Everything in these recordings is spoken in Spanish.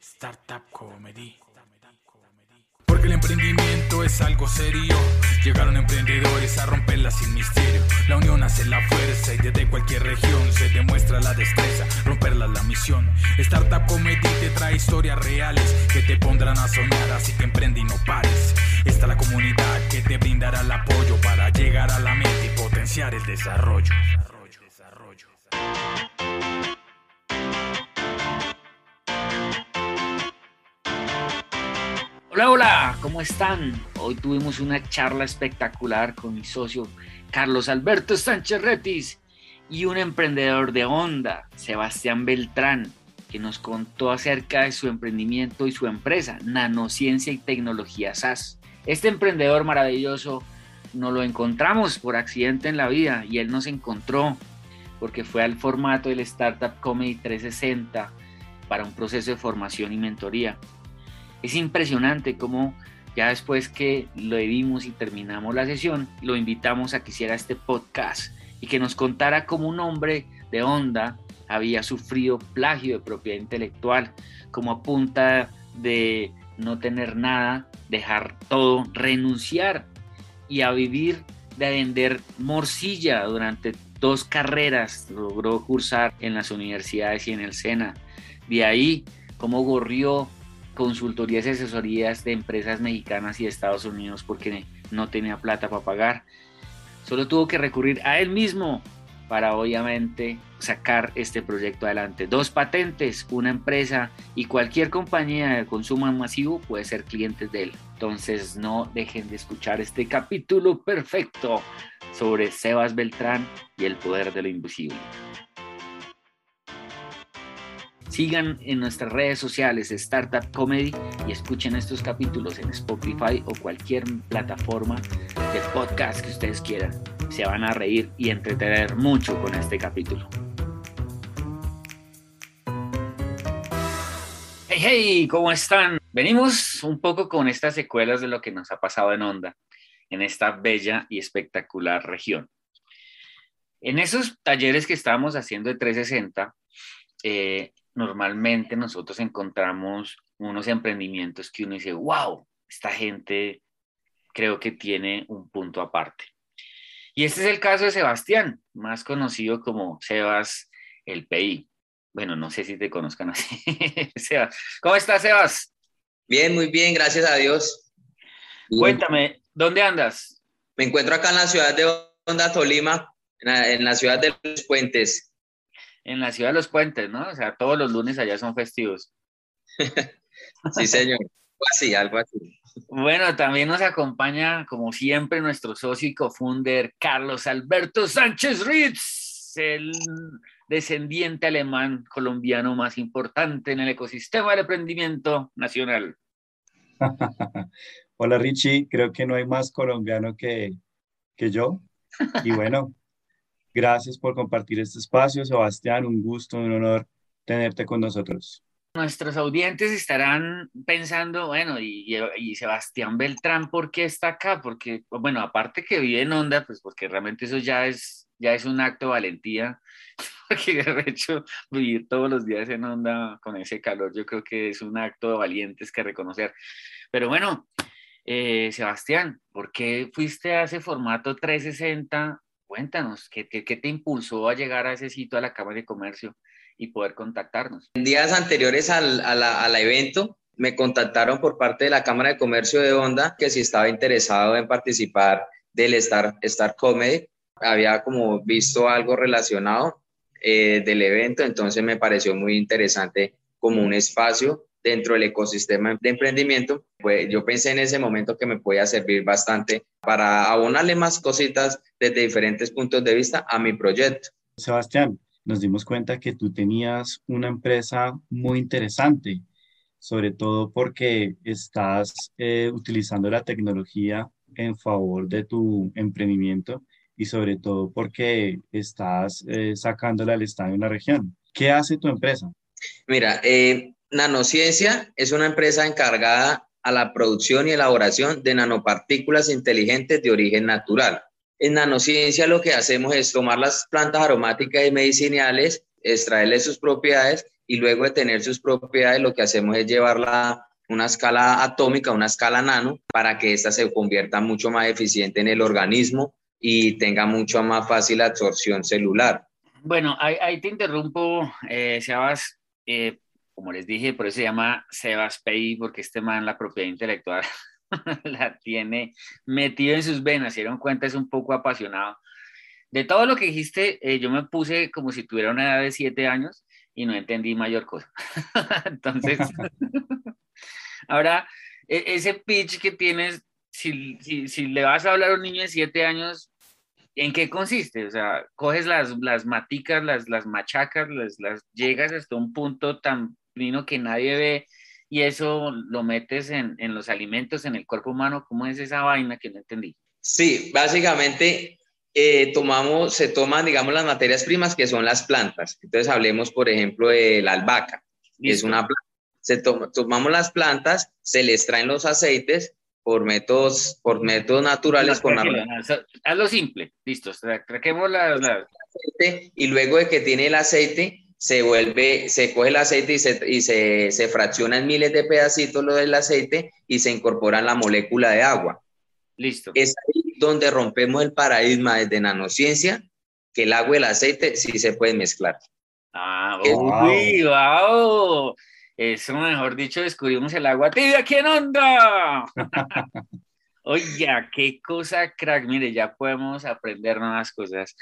Startup Comedy. Porque el emprendimiento es algo serio. Llegaron emprendedores a romperla sin misterio. La unión hace la fuerza y desde cualquier región se demuestra la destreza. Romperla la misión. Startup Comedy te trae historias reales que te pondrán a soñar. Así que emprende y no pares. Está la comunidad que te brindará el apoyo para llegar a la meta y potenciar el desarrollo. desarrollo, desarrollo. Hola, hola, ¿cómo están? Hoy tuvimos una charla espectacular con mi socio Carlos Alberto Sánchez Retis y un emprendedor de Honda, Sebastián Beltrán, que nos contó acerca de su emprendimiento y su empresa, Nanociencia y Tecnología SAS. Este emprendedor maravilloso nos lo encontramos por accidente en la vida y él nos encontró porque fue al formato del Startup Comedy 360 para un proceso de formación y mentoría. Es impresionante cómo ya después que lo vimos y terminamos la sesión, lo invitamos a que hiciera este podcast y que nos contara cómo un hombre de onda había sufrido plagio de propiedad intelectual, como a punta de no tener nada, dejar todo, renunciar y a vivir de vender morcilla durante dos carreras, logró cursar en las universidades y en el SENA. De ahí, cómo gorrió consultorías y asesorías de empresas mexicanas y de Estados Unidos porque no tenía plata para pagar. Solo tuvo que recurrir a él mismo para obviamente sacar este proyecto adelante. Dos patentes, una empresa y cualquier compañía de consumo masivo puede ser clientes de él. Entonces no dejen de escuchar este capítulo perfecto sobre Sebas Beltrán y el poder de lo invisible. Sigan en nuestras redes sociales Startup Comedy y escuchen estos capítulos en Spotify o cualquier plataforma de podcast que ustedes quieran. Se van a reír y entretener mucho con este capítulo. Hey, hey, ¿cómo están? Venimos un poco con estas secuelas de lo que nos ha pasado en Onda, en esta bella y espectacular región. En esos talleres que estábamos haciendo de 360, eh, normalmente nosotros encontramos unos emprendimientos que uno dice, wow, esta gente creo que tiene un punto aparte. Y este es el caso de Sebastián, más conocido como Sebas el PI. Bueno, no sé si te conozcan así. Sebas. ¿Cómo estás, Sebas? Bien, muy bien, gracias a Dios. Cuéntame, ¿dónde andas? Me encuentro acá en la ciudad de Honda, Tolima, en la, en la ciudad de los puentes en la ciudad de los puentes, ¿no? O sea, todos los lunes allá son festivos. sí, señor. Así, algo así. Bueno, también nos acompaña, como siempre, nuestro socio y cofunder Carlos Alberto Sánchez Ritz, el descendiente alemán colombiano más importante en el ecosistema del emprendimiento nacional. Hola Richie, creo que no hay más colombiano que, que yo. Y bueno, Gracias por compartir este espacio, Sebastián. Un gusto, un honor tenerte con nosotros. Nuestros audientes estarán pensando, bueno, y, y, Sebastián Beltrán, ¿por qué está acá? Porque, bueno, aparte que vive en Onda, pues porque realmente eso ya es, ya es un acto de valentía, porque de hecho vivir todos los días en Onda con ese calor, yo creo que es un acto de valientes que reconocer. Pero bueno, eh, Sebastián, ¿por qué fuiste a ese formato 360 Cuéntanos, ¿qué, te impulsó a llegar a ese sitio, a la Cámara de Comercio y poder contactarnos? En días anteriores al, al evento, me contactaron por parte de la Cámara de Comercio de Honda que si estaba interesado en participar del Star, Star Comedy. Había como visto algo relacionado eh, del evento, entonces me pareció muy interesante como un espacio dentro del ecosistema de emprendimiento, pues yo pensé en ese momento que me podía servir bastante para abonarle más cositas desde diferentes puntos de vista a mi proyecto. Sebastián, nos dimos cuenta que tú tenías una empresa muy interesante, sobre todo porque estás eh, utilizando la tecnología en favor de tu emprendimiento y sobre todo porque estás eh, sacándola al estadio en la región. ¿Qué hace tu empresa? Mira, eh, Nanociencia es una empresa encargada a la producción y elaboración de nanopartículas inteligentes de origen natural. En nanociencia lo que hacemos es tomar las plantas aromáticas y medicinales, extraerles sus propiedades y luego de tener sus propiedades lo que hacemos es llevarla a una escala atómica, una escala nano, para que ésta se convierta mucho más eficiente en el organismo y tenga mucho más fácil absorción celular. Bueno, ahí, te interrumpo, eh, Sebas. Eh, como les dije, por eso se llama Sebas Pei, porque este man la propiedad intelectual la tiene metido en sus venas. Se dieron cuenta, es un poco apasionado. De todo lo que dijiste, eh, yo me puse como si tuviera una edad de siete años y no entendí mayor cosa. Entonces, ahora, e, ese pitch que tienes, si, si, si, le vas a hablar a un niño de siete años, ¿en qué consiste? O sea, coges las, las maticas, las, las machacas, las, las llegas hasta un punto tan fino que nadie ve y eso lo metes en, en los alimentos, en el cuerpo humano. ¿Cómo es esa vaina que no entendí? Sí, básicamente eh, tomamos, se toman, digamos, las materias primas que son las plantas. Entonces hablemos, por ejemplo, de la albahaca, que es una planta. Se tomamos las plantas, se les traen los aceites por métodos, por métodos naturales. con Hazlo simple, listo. Traquemos la, la... Y luego de que tiene el aceite, se vuelve, se coge el aceite y se, y se, se fracciona en miles de pedacitos lo del aceite y se incorpora en la molécula de agua. Listo. Es ahí donde rompemos el paradigma desde nanociencia, que el agua y el aceite sí se pueden mezclar. Ah, uy, wow. Eso, mejor dicho, descubrimos el agua tibia ¿quién onda? Oye, qué cosa, crack. Mire, ya podemos aprender nuevas cosas.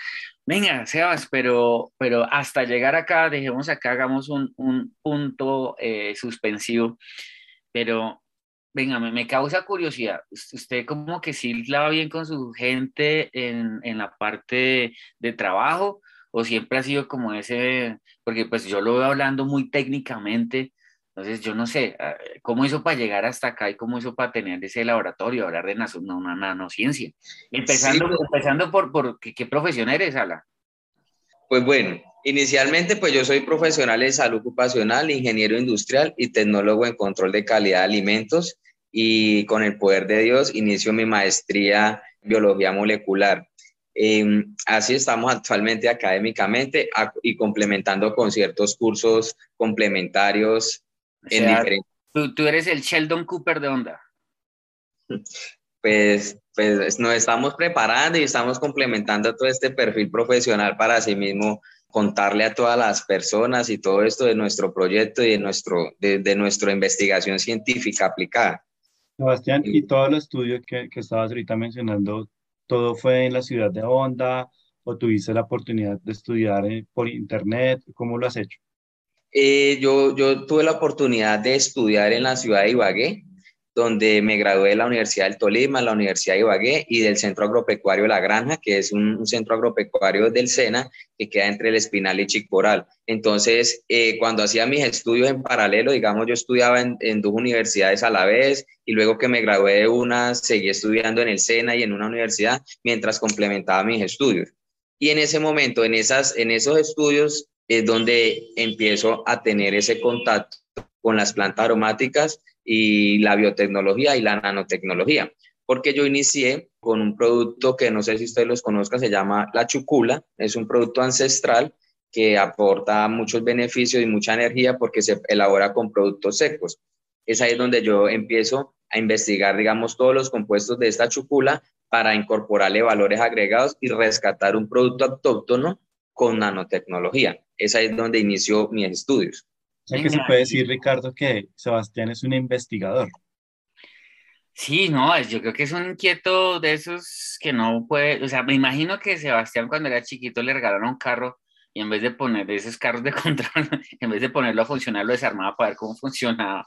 Venga, Sebas, pero, pero hasta llegar acá, dejemos acá, hagamos un, un punto eh, suspensivo. Pero, venga, me, me, causa curiosidad. ¿Usted como que sí la va bien con su gente en, en la parte de trabajo? ¿O siempre ha sido como ese? Porque pues yo lo veo hablando muy técnicamente entonces, yo no sé, ah, ¿cómo hizo para llegar hasta acá y cómo hizo para tener ese laboratorio, hablar de una, una nanociencia? Empezando, pues. empezando por, por ¿qué, profesión eres, Ala? Pues bueno, inicialmente pues yo soy profesional de salud ocupacional, ingeniero industrial y tecnólogo en control de calidad de alimentos y con el poder de Dios inicio mi maestría en biología molecular. Em, así estamos actualmente académicamente y complementando con ciertos cursos complementarios tú, eres el Sheldon Cooper de Onda. Pues, pues nos estamos preparando y estamos complementando todo este perfil profesional para así mismo contarle a todas las personas y todo esto de nuestro proyecto y de, nuestro, de, nuestra investigación científica aplicada. Sebastián, y todo el estudio que, que estabas ahorita mencionando, ¿todo fue en la ciudad de Honda o tuviste la oportunidad de estudiar eh, por internet? ¿Cómo lo has hecho? Eh, yo, tuve la oportunidad de estudiar en la ciudad de Ibagué, donde me gradué de la Universidad del Tolima, la Universidad de Ibagué y del Centro Agropecuario La Granja, que es un, centro agropecuario del SENA que queda entre el Espinal y Chicoral. Entonces, eh, cuando hacía mis estudios en paralelo, digamos, yo estudiaba en, en, dos universidades a la vez y luego que me gradué de una, seguí estudiando en el SENA y en una universidad mientras complementaba mis estudios. Y en ese momento, en, esas, en esos estudios, es donde empiezo a tener ese contacto con las plantas aromáticas y la biotecnología y la nanotecnología, porque yo inicié con un producto que no sé si ustedes los conozcan, se llama la chucula, es un producto ancestral que aporta muchos beneficios y mucha energía porque se elabora con productos secos. Es ahí donde yo empiezo a investigar, digamos, todos los compuestos de esta chucula para incorporarle valores agregados y rescatar un producto autóctono con nanotecnología. Es ahí donde inició mis estudios. O sea que se puede decir, Ricardo, que Sebastián es un investigador. Sí, no, yo creo que es un inquieto de esos que no puede, o sea, me imagino que Sebastián cuando era chiquito le regalaron un carro y en vez de poner esos carros de control, en vez de ponerlo a funcionar, lo desarmaba para ver cómo funcionaba.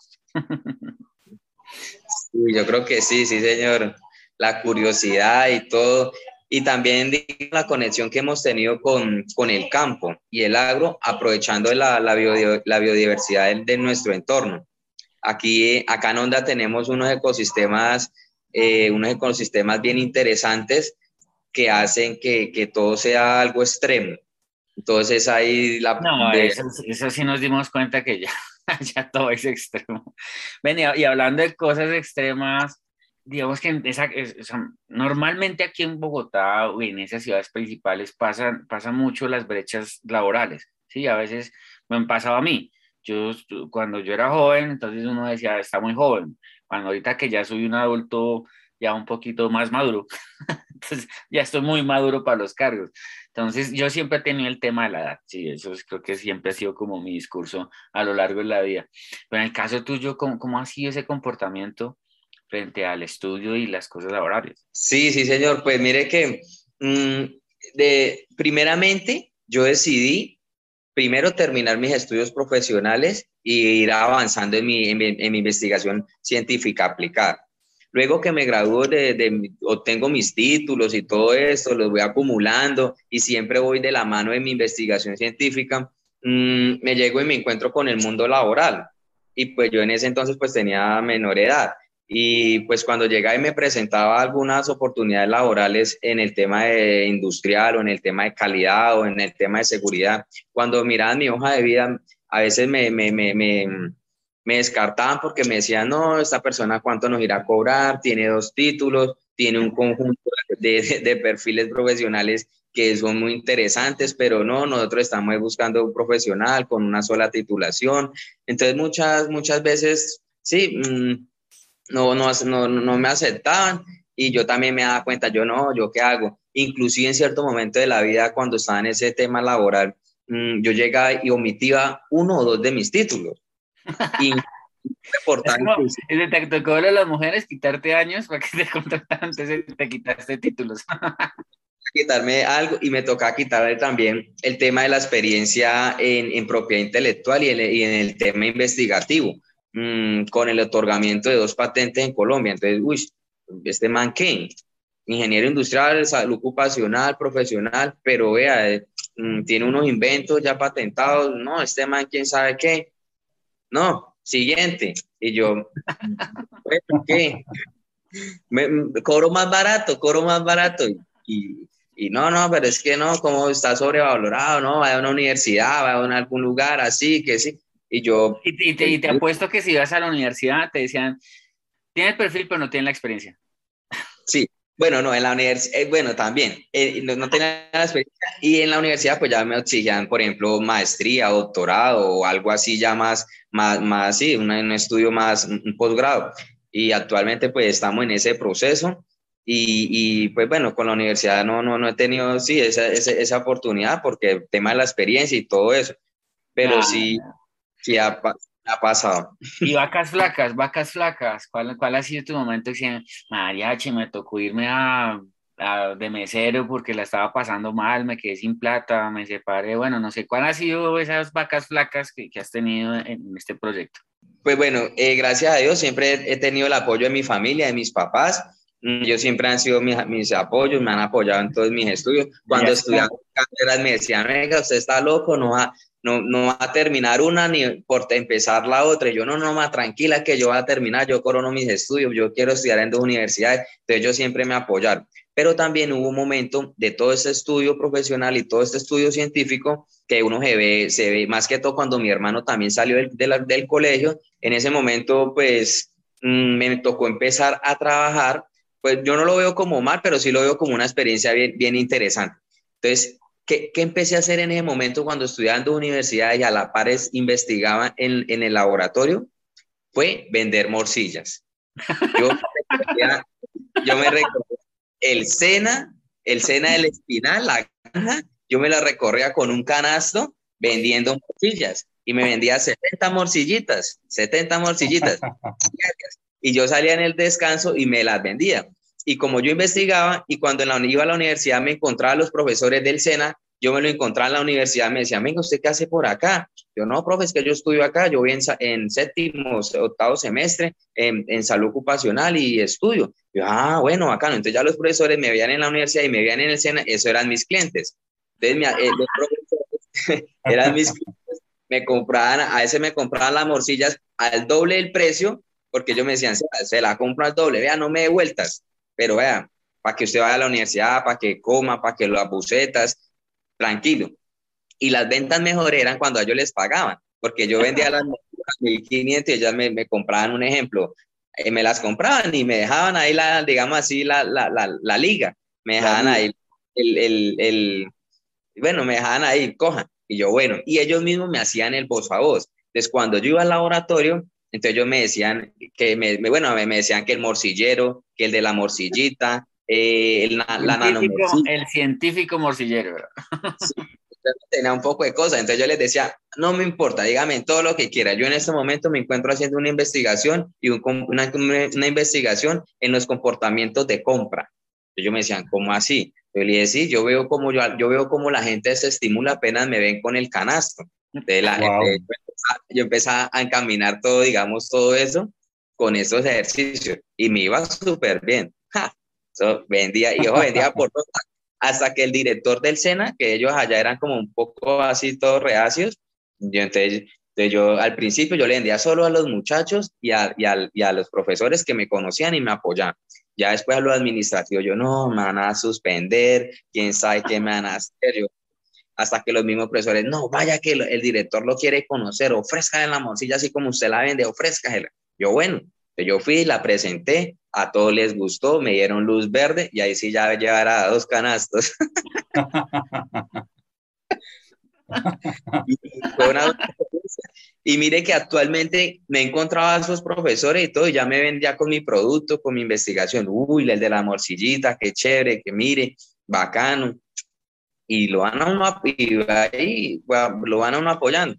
yo creo que sí, sí, señor. La curiosidad y todo y también la conexión que hemos tenido con, con el campo y el agro, aprovechando la, la, biodiversidad de, nuestro entorno. Aquí, acá en Onda tenemos unos ecosistemas, eh, unos ecosistemas bien interesantes que hacen que, que, todo sea algo extremo. Entonces ahí la... No, eso, eso, sí nos dimos cuenta que ya ya todo es extremo. Ven, y, hablando de cosas extremas, digamos que esa, normalmente aquí en Bogotá o en esas ciudades principales pasan, pasan mucho las brechas laborales, ¿sí? A veces me han pasado a mí. Yo, cuando yo era joven, entonces uno decía, está muy joven. Cuando ahorita que ya soy un adulto ya un poquito más maduro, entonces ya estoy muy maduro para los cargos. Entonces yo siempre he tenido el tema de la edad, sí, eso creo que siempre ha sido como mi discurso a lo largo de la vida. Pero en el caso tuyo, ¿cómo, cómo ha sido ese comportamiento frente al estudio y las cosas laborales? Sí, sí, señor. Pues mire que mm, de, primeramente yo decidí primero terminar mis estudios profesionales y ir avanzando en mi, en mi investigación científica aplicada. Luego que me gradúo, de, obtengo mis títulos y todo esto, los voy acumulando y siempre voy de la mano de mi investigación científica, mm, me llego y me encuentro con el mundo laboral. Y pues yo en ese entonces pues tenía menor edad. Y pues cuando llegaba y me presentaba algunas oportunidades laborales en el tema de industrial o en el tema de calidad o en el tema de seguridad, cuando miraban mi hoja de vida, a veces me, me, me, me descartaban porque me decían, no, esta persona cuánto nos irá a cobrar, tiene dos títulos, tiene un conjunto de, de, perfiles profesionales que son muy interesantes, pero no, nosotros estamos buscando un profesional con una sola titulación. Entonces muchas, muchas veces, sí, mm, no, no, no, no me aceptaban y yo también me daba cuenta, yo no, yo qué hago. Inclusive en cierto momento de la vida, cuando estaba en ese tema laboral, mm, yo llegaba y omitía uno o dos de mis títulos y es te tocó a las mujeres quitarte años para que te contrataran antes te quitaste títulos. quitarme algo y me toca quitarle también el tema de la experiencia en, en propiedad intelectual y en, y en, el tema investigativo, mm, con el otorgamiento de dos patentes en Colombia. Entonces, uy, este man, ¿qué? Ingeniero industrial, salud ocupacional, profesional, pero vea, eh, mm, tiene unos inventos ya patentados, no, este man, quién sabe qué no, siguiente. Y yo, ¿qué? Me, cobro más barato, cobro más barato. Y, y, no, no, pero es que no, como está sobrevalorado, no, vaya a una universidad, vaya a algún lugar así, que sí. Y yo... Y, te, y te apuesto que si vas a la universidad te decían, tiene el perfil, pero no tiene la experiencia. Sí, bueno, no, en la universidad, eh, bueno, también, eh, no, tenía la experiencia y en la universidad pues ya me exigían, por ejemplo, maestría, doctorado o algo así ya más, más, más sí, un, estudio más, un posgrado. Y actualmente pues estamos en ese proceso y, y, pues bueno, con la universidad no, no, no he tenido, sí, esa, esa, esa oportunidad porque el tema de la experiencia y todo eso, pero sí, sí ha, ha pasado. Y vacas flacas, vacas flacas, ¿cuál, cuál ha sido tu momento? Dicen, mariachi, me tocó irme a, de mesero porque la estaba pasando mal, me quedé sin plata, me separé, bueno, no sé, ¿cuál ha sido esas vacas flacas que, que has tenido en este proyecto? Pues bueno, eh, gracias a Dios siempre he tenido el apoyo de mi familia, de mis papás. Mm, yo siempre han sido mis, mis apoyos, me han apoyado en todos mis estudios. Cuando estudiaba carreras me decían, venga, usted está loco, no va, no, no va a terminar una ni por empezar la otra. yo no, no, más tranquila que yo voy a terminar, yo corono mis estudios, yo quiero estudiar en dos universidades, entonces ellos siempre me apoyaron. Pero también hubo un momento de todo este estudio profesional y todo este estudio científico que uno se ve, se ve más que todo cuando mi hermano también salió del, del, colegio. En ese momento, pues mm, me tocó empezar a trabajar. Pues yo no lo veo como mal, pero sí lo veo como una experiencia bien, bien interesante. Entonces, ¿Qué, empecé a hacer en ese momento cuando estudiaba en universidad y a la par investigaba en, en, el laboratorio? Fue vender morcillas. Yo, yo me recorría el sena, el sena del espinal, la granja, yo me la recorría con un canasto vendiendo morcillas y me vendía 70 morcillitas, 70 morcillitas. y yo salía en el descanso y me las vendía. Y como yo investigaba y cuando iba a la universidad me encontraba a los profesores del SENA, yo me lo encontraba en la universidad, me decía, venga, ¿usted qué hace por acá? Yo, no, profe, es que yo estudio acá, yo voy en, séptimo, octavo semestre en, en, salud ocupacional y estudio. Yo, ah, bueno, acá Entonces ya los profesores me veían en la universidad y me veían en el SENA, eso eran mis clientes. Entonces, eh, los profesores eran mis clientes, me compraban, a veces me compraban las morcillas al doble del precio, porque ellos me decían, se, se la compro al doble, vea, no me dé vueltas pero vea, para que usted vaya a la universidad, para que coma, para que las bucetas, tranquilo. Y las ventas mejor eran cuando ellos les pagaban, porque yo vendía las 1500 y ellas me, me compraban un ejemplo. Eh, me las compraban y me dejaban ahí, la, digamos así, la, la, la, la liga. Me dejaban ahí el, el, el, bueno, me dejaban ahí, cojan. Y yo, bueno, y ellos mismos me hacían el voz a voz. Entonces, cuando yo iba al laboratorio, entonces ellos me decían que, me, bueno, me, me decían que el morcillero, que el de la morcillita, eh, el, la El científico morcillero. tenía un poco de cosas, entonces yo les decía, no me importa, dígame todo lo que quiera. Yo en este momento me encuentro haciendo una investigación y una, una, investigación en los comportamientos de compra. Ellos me decían, ¿cómo así? Yo le dije, sí, yo veo como yo, yo veo como la gente se estimula apenas me ven con el canasto. De la, yo empecé a encaminar todo, digamos, todo eso con esos ejercicios y me iba súper bien. vendía, y yo vendía por hasta que el director del SENA, que ellos allá eran como un poco así todos reacios, yo entonces, yo al principio yo le vendía solo a los muchachos y a, y, y a, los profesores que me conocían y me apoyaban. Ya después a lo administrativo, yo no, me van a suspender, quién sabe qué me van a hacer. Yo, hasta que los mismos profesores, no, vaya que el, director lo quiere conocer, ofrezca en la morcilla así como usted la vende, ofrezca. Yo, bueno, yo fui, la presenté, a todos les gustó, me dieron luz verde y ahí sí ya llevará dos canastos. y, mire que actualmente me encontraba a esos profesores y todo, y ya me ven ya con mi producto, con mi investigación. Uy, el de la morcillita, qué chévere, que mire, bacano. Y lo van a uno, y lo van a uno apoyando.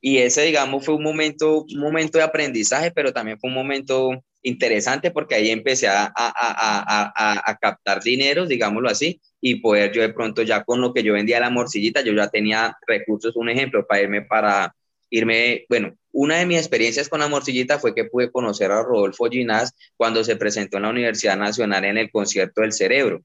Y ese, digamos, fue un momento, un momento de aprendizaje, pero también fue un momento interesante porque ahí empecé a, a, a, a, captar dinero, digámoslo así, y poder yo de pronto ya con lo que yo vendía la morcillita, yo ya tenía recursos, un ejemplo, para irme para irme, bueno, una de mis experiencias con la morcillita fue que pude conocer a Rodolfo Ginás cuando se presentó en la Universidad Nacional en el concierto del cerebro.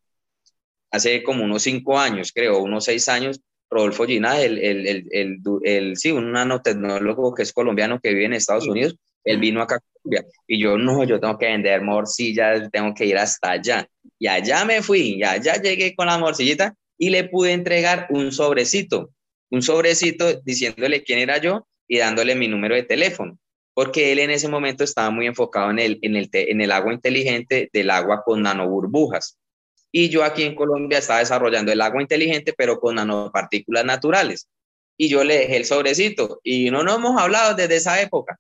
Hace como unos cinco años, creo, unos seis años, Rodolfo Ginás, el, el, el, el, el sí, un nanotecnólogo que es colombiano que vive en Estados Unidos, él vino acá a Colombia y yo no, yo tengo que vender morcillas, tengo que ir hasta allá. Y allá me fui, y allá llegué con la morcillita y le pude entregar un sobrecito, un sobrecito diciéndole quién era yo y dándole mi número de teléfono, porque él en ese momento estaba muy enfocado en el, en el, en el agua inteligente del agua con nanoburbujas. Y yo aquí en Colombia estaba desarrollando el agua inteligente, pero con nanopartículas naturales. Y yo le dejé el sobrecito y no nos hemos hablado desde esa época.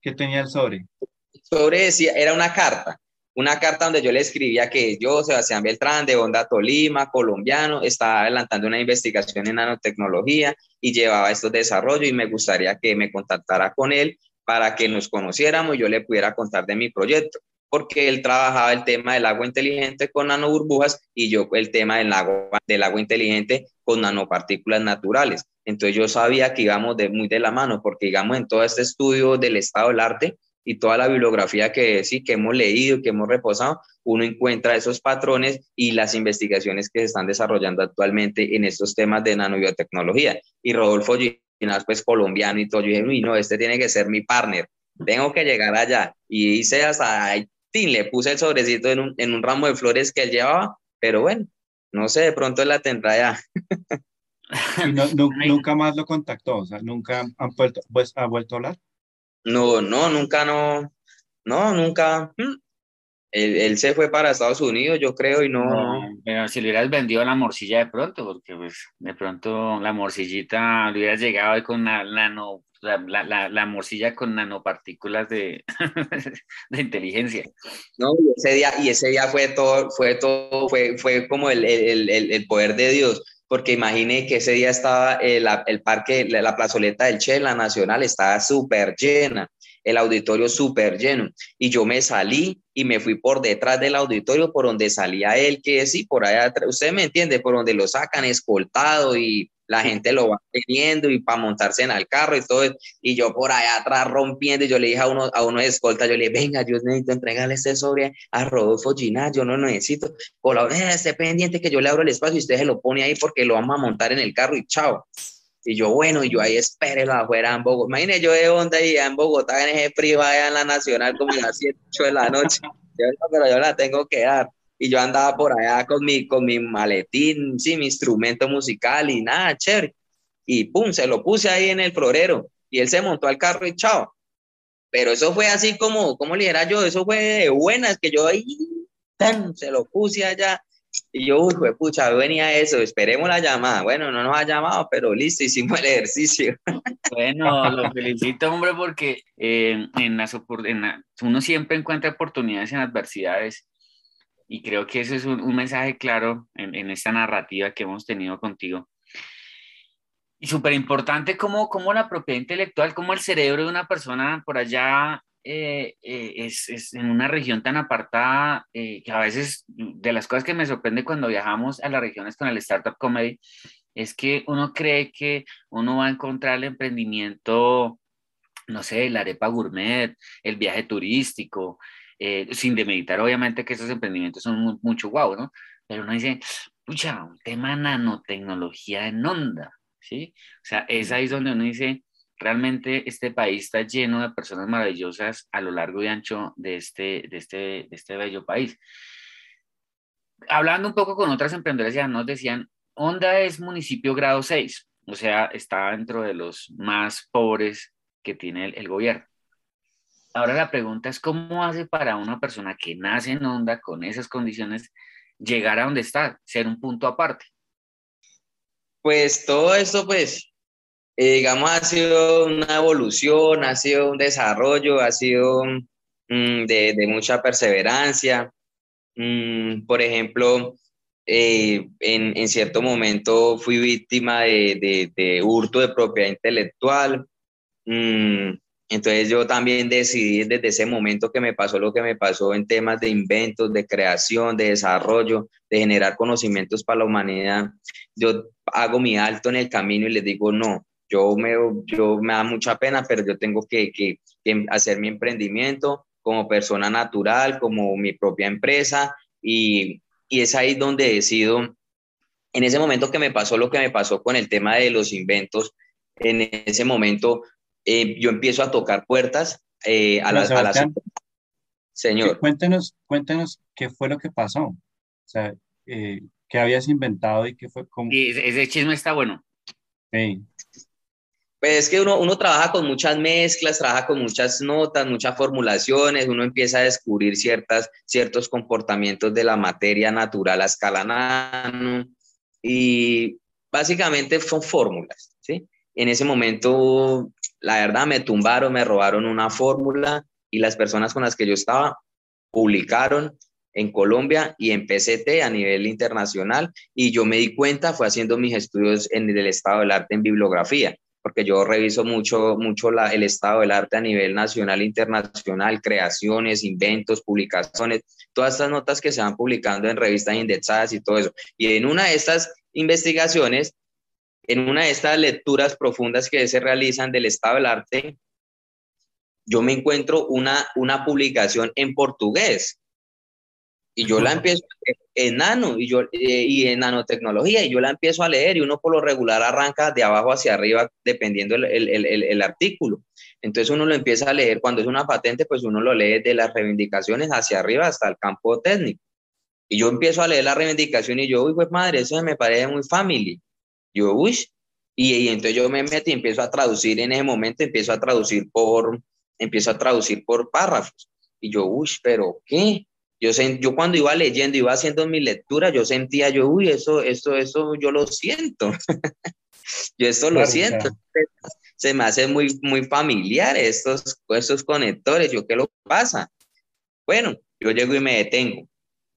¿Qué tenía el sobre? El sobre decía, era una carta, una carta donde yo le escribía que yo, Sebastián Beltrán, de Honda Tolima, colombiano, estaba adelantando una investigación en nanotecnología y llevaba estos desarrollos y me gustaría que me contactara con él para que nos conociéramos y yo le pudiera contar de mi proyecto, porque él trabajaba el tema del agua inteligente con nanoburbujas y yo el tema del agua, del agua inteligente con nanopartículas naturales. Entonces yo sabía que íbamos de, muy de la mano, porque digamos en todo este estudio del estado del arte y toda la bibliografía que sí que hemos leído, que hemos reposado, uno encuentra esos patrones y las investigaciones que se están desarrollando actualmente en estos temas de nanobiotecnología. Y Rodolfo Ginás, pues colombiano y todo, yo dije, no, este tiene que ser mi partner, tengo que llegar allá. Y hice hasta Le puse el sobrecito en un, en un ramo de flores que él llevaba, pero bueno, no sé, de pronto la tendrá ya. nunca más lo contactó, o sea, nunca han vuelto, pues, ha vuelto a hablar. No, no, nunca no, no, nunca. Mm. Él, se fue para Estados Unidos, yo creo, y no. pero si le hubieras vendido la morcilla de pronto, porque pues de pronto la morcillita le hubieras llegado con la, la, la, morcilla con nanopartículas de, de inteligencia. No, y ese día, y ese día fue todo, fue todo, fue, fue como el, el, el, el poder de Dios porque imagine que ese día estaba el, eh, el parque, la, plazoleta del Che, la Nacional, estaba súper llena, el auditorio súper lleno. Y yo me salí y me fui por detrás del auditorio, por donde salía él, que sí, por allá, usted me entiende, por donde lo sacan escoltado y la gente lo va teniendo y para montarse en el carro y todo, y yo por allá atrás rompiendo, y yo le dije a uno, a uno de escolta, yo le dije, venga, yo necesito entregarle este sobre a Rodolfo Ginás, yo no necesito, colaborar, esté pendiente que yo le abro el espacio y usted se lo pone ahí porque lo vamos a montar en el carro y chao. Y yo, bueno, y yo ahí espérelo afuera en Bogotá. Imagínese yo de onda y en Bogotá en ese frío allá en la Nacional como a las 7, 8 de la noche. Yo, pero yo la tengo que dar y yo andaba por allá con mi, con mi maletín, sí, mi instrumento musical y nada, chévere. Y pum, se lo puse ahí en el florero y él se montó al carro y chao. pero eso fue así como, como le dijera yo, eso fue de buenas, que yo ahí tan, se lo puse allá. Y yo, uy, pucha, venía eso, esperemos la llamada. Bueno, no nos ha llamado, pero listo, hicimos el ejercicio. Bueno, lo felicito, hombre, porque eh, en las, en uno siempre encuentra oportunidades en adversidades y creo que ese es un, mensaje claro en, en, esta narrativa que hemos tenido contigo. Y súper importante como, como la propiedad intelectual, como el cerebro de una persona por allá eh, eh, es, es, en una región tan apartada eh, que a veces de las cosas que me sorprende cuando viajamos a las regiones con el Startup Comedy es que uno cree que uno va a encontrar el emprendimiento, no sé, la arepa gourmet, el viaje turístico, sin demeditar obviamente que esos emprendimientos son mucho guau, ¿no? Pero uno dice, pucha, un tema nanotecnología en onda, ¿sí? O sea, es ahí donde uno dice, realmente este país está lleno de personas maravillosas a lo largo y ancho de este, de este, de este bello país. Hablando un poco con otras emprendedoras, ya nos decían, Honda es municipio grado 6, o sea, está dentro de los más pobres que tiene el, gobierno. Ahora la pregunta es, ¿cómo hace para una persona que nace en Honda con esas condiciones llegar a donde está, ser un punto aparte? Pues todo esto, pues, eh, digamos, ha sido una evolución, ha sido un desarrollo, ha sido mm, de, de, mucha perseverancia. Mm, por ejemplo, eh, en, en, cierto momento fui víctima de, de, hurto de propiedad intelectual. Mm, entonces yo también decidí desde ese momento que me pasó lo que me pasó en temas de inventos, de creación, de desarrollo, de generar conocimientos para la humanidad. Yo hago mi alto en el camino y les digo, no, yo me, yo me da mucha pena, pero yo tengo que, que, hacer mi emprendimiento como persona natural, como mi propia empresa, y, y es ahí donde decido, en ese momento que me pasó lo que me pasó con el tema de los inventos, en ese momento eh, yo empiezo a tocar puertas eh, a, las, a, Señor. Cuéntenos, cuéntenos qué fue lo que pasó. O sea, eh, qué habías inventado y qué fue como... ese chisme está bueno. Sí. Pues es que uno, uno trabaja con muchas mezclas, trabaja con muchas notas, muchas formulaciones, uno empieza a descubrir ciertas, ciertos comportamientos de la materia natural a escala nano y básicamente son fórmulas, ¿sí? En ese momento, la verdad, me tumbaron, me robaron una fórmula y las personas con las que yo estaba publicaron en Colombia y en PCT a nivel internacional y yo me di cuenta, fue haciendo mis estudios en el estado del arte en bibliografía porque yo reviso mucho, mucho la, el estado del arte a nivel nacional internacional, creaciones, inventos, publicaciones, todas estas notas que se van publicando en revistas indexadas y todo eso. Y en una de estas investigaciones, en una de estas lecturas profundas que se realizan del estado del arte, yo me encuentro una, una publicación en portugués y yo la empiezo en nano y, yo, eh, y en nanotecnología y yo la empiezo a leer y uno por lo regular arranca de abajo hacia arriba dependiendo el, el, el, el, artículo. Entonces uno lo empieza a leer, cuando es una patente pues uno lo lee de las reivindicaciones hacia arriba hasta el campo técnico. Y yo empiezo a leer la reivindicación y yo, uy, pues madre, eso me parece muy family. Yo, uy, y, y entonces yo me meto y empiezo a traducir en ese momento, empiezo a traducir por, empiezo a traducir por párrafos. Y yo, uy, pero ¿qué? Yo, yo cuando iba leyendo, iba haciendo mi lectura, yo sentía, yo, uy, eso, eso, eso, yo lo siento. yo esto lo siento. Se me hace muy, muy familiar estos, estos conectores. Yo, ¿qué lo pasa? Bueno, yo llego y me detengo.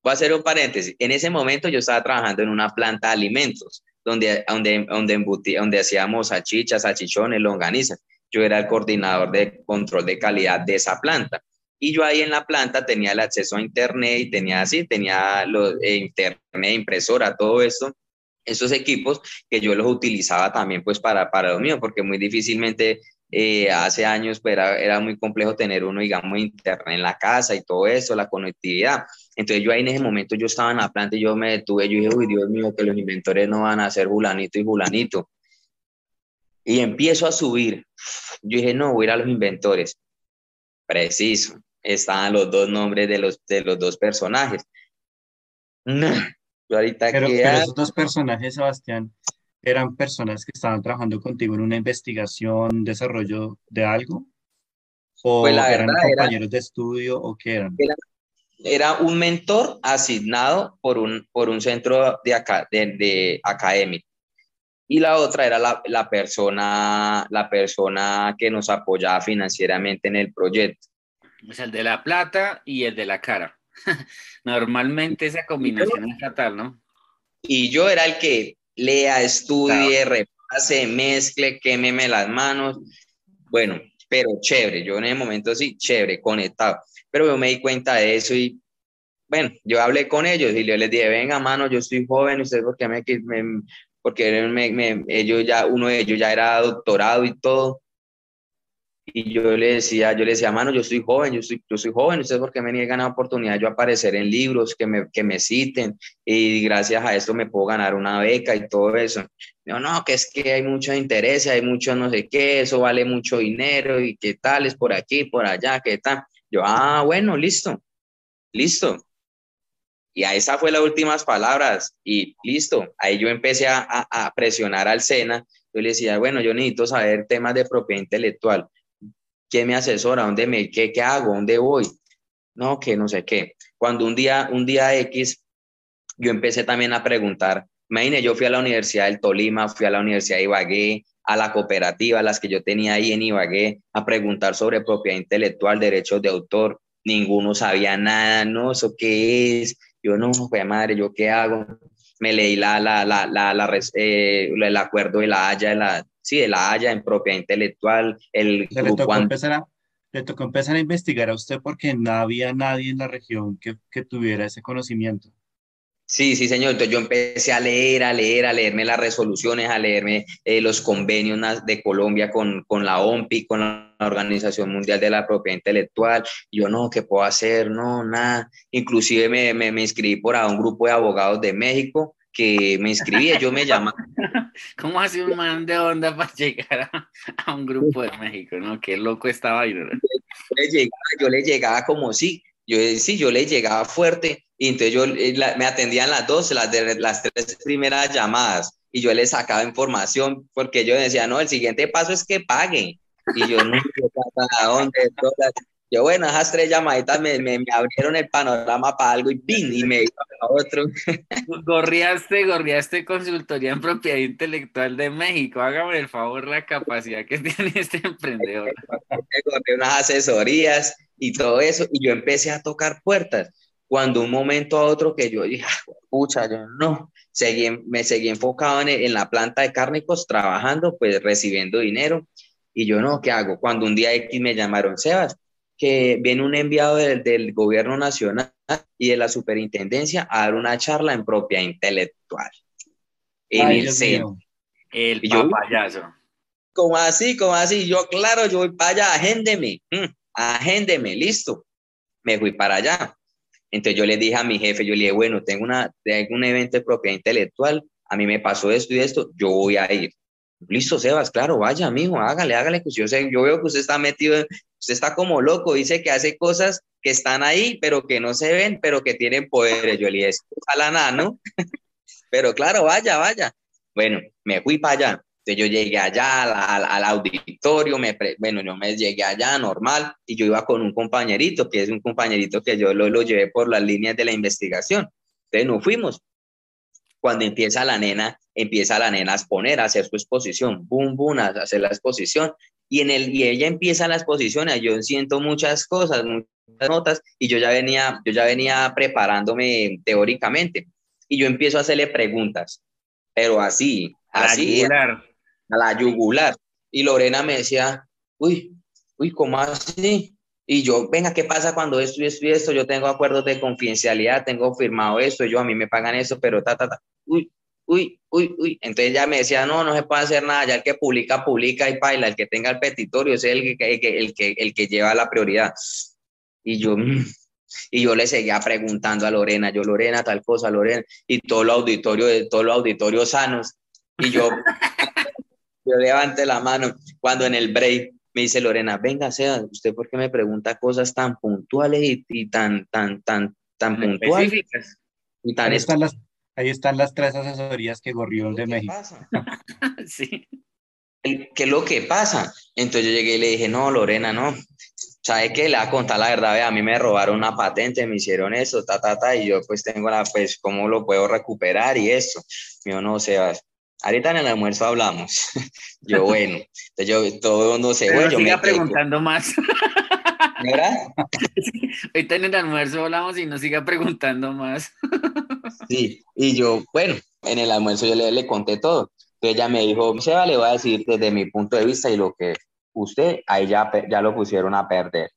Voy a hacer un paréntesis. En ese momento yo estaba trabajando en una planta de alimentos, donde, donde, donde, donde hacíamos salchichas, salchichones, longanizas. Yo era el coordinador de control de calidad de esa planta. Y yo ahí en la planta tenía el acceso a internet y tenía así, tenía los, eh, internet, impresora, todo esto, esos equipos que yo los utilizaba también pues para, para lo mío, porque muy difícilmente eh, hace años pues, era, era, muy complejo tener uno, digamos, internet en la casa y todo eso, la conectividad. Entonces yo ahí en ese momento yo estaba en la planta y yo me detuve, yo dije, uy, Dios mío, que los inventores no van a ser bulanito y bulanito. Y empiezo a subir. Yo dije, no, voy a ir a los inventores. Preciso estaban los dos nombres de los, de los dos personajes. No, ahorita pero, esos dos personajes, Sebastián, eran personas que estaban trabajando contigo en una investigación, desarrollo de algo. ¿O pues eran compañeros de estudio o qué eran? Era, un mentor asignado por un, por un centro de, acá, de, académico. Y la otra era la, la, persona, la persona que nos apoyaba financieramente en el proyecto. Es el de la plata y el de la cara. Normalmente esa combinación es fatal, ¿no? Y yo era el que lea, estudie, repase, mezcle, quémeme las manos. Bueno, pero chévere, yo en el momento sí, chévere, conectado. Pero yo me di cuenta de eso y, bueno, yo hablé con ellos y yo les dije, venga, mano, yo estoy joven, ustedes porque me, me porque ellos ya, uno de ellos ya era doctorado y todo, y yo le decía, yo le decía, mano, yo soy joven, yo soy, yo soy joven, ustedes porque me niegan la oportunidad yo aparecer en libros, que me, que me citen, y gracias a esto me puedo ganar una beca y todo eso. No, no, que es que hay mucho interés, hay mucho no sé qué, eso vale mucho dinero, y qué tal, es por aquí, por allá, qué tal. Yo, ah, bueno, listo, listo. Y a esa fue las últimas palabras, y listo. Ahí yo empecé a, a, presionar al SENA, yo le decía, bueno, yo necesito saber temas de propiedad intelectual ¿quién me asesora? ¿Dónde me, qué, qué hago? ¿Dónde voy? No, que no sé qué. Cuando un día, un día X, yo empecé también a preguntar, imagínate, yo fui a la Universidad del Tolima, fui a la Universidad de Ibagué, a la cooperativa, las que yo tenía ahí en Ibagué, a preguntar sobre propiedad intelectual, derechos de autor. Ninguno sabía nada, no, ¿eso qué es? Yo no, pues madre, ¿yo qué hago? Me leí la, la, la, la, la eh, el acuerdo de la Haya de la, sí, de la Haya en propiedad intelectual, el le tocó, empezar a, le tocó empezar a investigar a usted porque no había nadie en la región que, que tuviera ese conocimiento. Sí, sí, señor. Entonces yo empecé a leer, a leer, a leerme las resoluciones, a leerme eh, los convenios de Colombia con, con la OMPI, con la Organización Mundial de la Propiedad Intelectual. Yo no, ¿qué puedo hacer? No, nada. Inclusive me, me, me inscribí por a un grupo de abogados de México que me inscribía, yo me llamaba. ¿Cómo hace un man de onda para llegar a, un grupo de México, no? Qué loco estaba ahí, ¿no? Yo le llegaba, como sí, yo sí, yo le llegaba fuerte y entonces yo eh, me atendían las dos, las, de, las tres primeras llamadas y yo le sacaba información porque yo decía, no, el siguiente paso es que pague. Y yo no, ¿a dónde? Yo, bueno, esas tres llamaditas me, me, abrieron el panorama para algo y ¡pin! Y me iba a otro. Gorriaste, gorriaste consultoría en propiedad intelectual de México. Hágame el favor la capacidad que tiene este emprendedor. Gorré unas asesorías y todo eso. Y yo empecé a tocar puertas. Cuando un momento a otro que yo dije, ah, pucha, yo no. Seguí, me seguí enfocado en, en la planta de cárnicos, trabajando, pues recibiendo dinero. Y yo no, ¿qué hago? Cuando un día X me llamaron, Sebas, que viene un enviado del, del, gobierno nacional y de la superintendencia a dar una charla en propiedad intelectual. En el centro. El papayazo. ¿Cómo así? ¿Cómo así? Yo, claro, yo voy para allá, agéndeme, mm, agéndeme, listo. Me fui para allá. Entonces yo le dije a mi jefe, yo le dije, bueno, tengo, una, tengo un evento de propiedad intelectual, a mí me pasó esto y esto, yo voy a ir. Listo, Sebas, claro, vaya, amigo, hágale, hágale, que yo, sé, yo veo que usted está metido, usted está como loco, dice que hace cosas que están ahí, pero que no se ven, pero que tienen poderes. Yo le dije, la nada, ¿no? pero claro, vaya, vaya. Bueno, me fui para allá. Entonces yo llegué allá al, al, auditorio, me bueno, yo me llegué allá normal y yo iba con un compañerito, que es un compañerito que yo lo, lo llevé por las líneas de la investigación. Entonces nos fuimos cuando empieza la nena, empieza la nena a exponer, a hacer su exposición, boom, boom, a hacer la exposición, y, en el, y ella empieza la exposición, yo siento muchas cosas, muchas notas, y yo ya venía, yo ya venía preparándome teóricamente, y yo empiezo a hacerle preguntas, pero así, así, la yugular. A la yugular, y Lorena me decía, uy, uy, ¿cómo así? Y yo, venga, ¿qué pasa cuando esto y esto y esto? Yo tengo acuerdos de confidencialidad, tengo firmado esto, yo a mí me pagan eso, pero ta, ta, ta. Uy, uy, uy, uy. Entonces ya me decía, no, no se puede hacer nada, ya el que publica, publica y baila, el que tenga el petitorio es el que, el que, el que, el que lleva la prioridad. Y yo, mm, y yo le seguía preguntando a Lorena, yo, Lorena, tal cosa, Lorena, y todo el auditorio, todos los auditorios sanos. Y yo, yo levante la mano cuando en el break me dice Lorena, venga, sea, usted por qué me pregunta cosas tan puntuales y, tan, tan, tan, tan puntuales. Y tan ahí, están las, ahí están las tres asesorías que Gorrión de México. sí. ¿Qué es lo que pasa? Entonces yo llegué y le dije, no, Lorena, no, ¿sabe qué? Le voy a contar la verdad, a mí me robaron una patente, me hicieron eso, ta, ta, ta, y yo pues tengo la, pues, ¿cómo lo puedo recuperar y eso? Yo no sé, ahorita en el almuerzo hablamos. yo, bueno, entonces yo todo no sé, bueno, yo siga me preguntando más. ¿Verdad? ahorita en el almuerzo hablamos y no siga preguntando más. sí, y yo, bueno, en el almuerzo yo le, le conté todo. Entonces ella me dijo, Seba, le voy a decir desde mi punto de vista y lo que usted, ahí ya, ya lo pusieron a perder.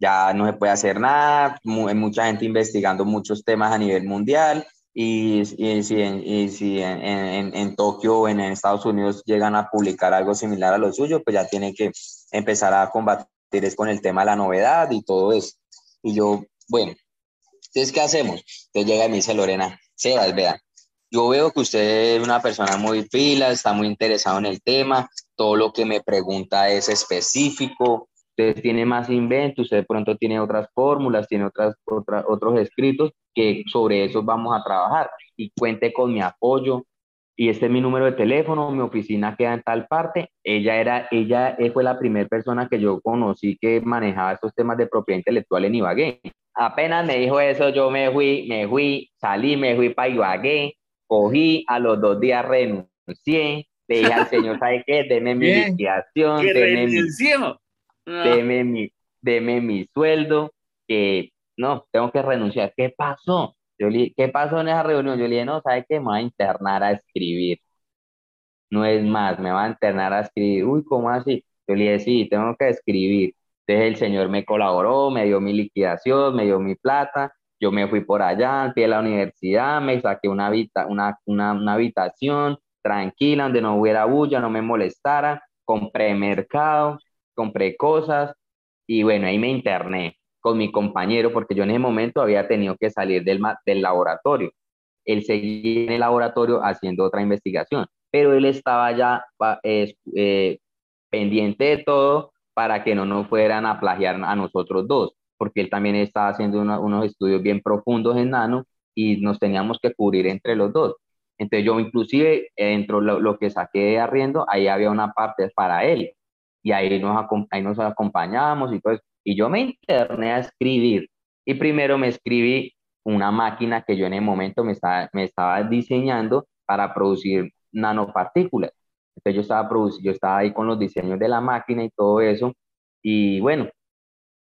Ya no se puede hacer nada, hay mucha gente investigando muchos temas a nivel mundial y, y si, en, y si en, en, en, Tokio o en Estados Unidos llegan a publicar algo similar a lo suyo, pues ya tiene que empezar a combatir con el tema de la novedad y todo eso. Y yo, bueno, entonces, ¿qué hacemos? Entonces llega y me dice Lorena, Sebas, vea, yo veo que usted es una persona muy pila, está muy interesado en el tema, todo lo que me pregunta es específico, usted tiene más inventos, usted de pronto tiene otras fórmulas, tiene otras, otros escritos que sobre eso vamos a trabajar y cuente con mi apoyo. Y este es mi número de teléfono, mi oficina queda en tal parte. Ella, era, ella fue la primera persona que yo conocí que manejaba estos temas de propiedad intelectual en Ibagué. Apenas me dijo eso, yo me fui, me fui, salí, me fui para Ibagué, cogí, a los dos días renuncié, le dije al señor, ¿sabe qué? Deme mi liquidación, deme mi, deme, mi, deme mi sueldo, que no, tengo que renunciar. ¿Qué pasó? Yo le, ¿Qué pasó en esa reunión? Yo le dije, no, ¿sabe qué? Me va a internar a escribir. No es más, me va a internar a escribir. Uy, ¿cómo así? Yo le dije, sí, tengo que escribir. Entonces el señor me colaboró, me dio mi liquidación, me dio mi plata. Yo me fui por allá, fui a la universidad, me saqué una, una, una, una habitación, tranquila, donde no hubiera bulla, no me molestara, compré mercado, compré cosas y bueno, ahí me interné con mi compañero porque yo en ese momento había tenido que salir del, del laboratorio. Él seguía en el laboratorio haciendo otra investigación, pero él estaba ya eh, pendiente de todo para que no nos fueran a plagiar a nosotros dos, porque él también estaba haciendo unos estudios bien profundos en nano y nos teníamos que cubrir entre los dos. Entonces yo inclusive dentro lo, lo que saqué de arriendo, ahí había una parte para él y ahí nos, ahí nos acompañamos y pues, y yo me interné a escribir y primero me escribí una máquina que yo en el momento me estaba, me estaba diseñando para producir nanopartículas. Entonces yo estaba, yo estaba ahí con los diseños de la máquina y todo eso y bueno,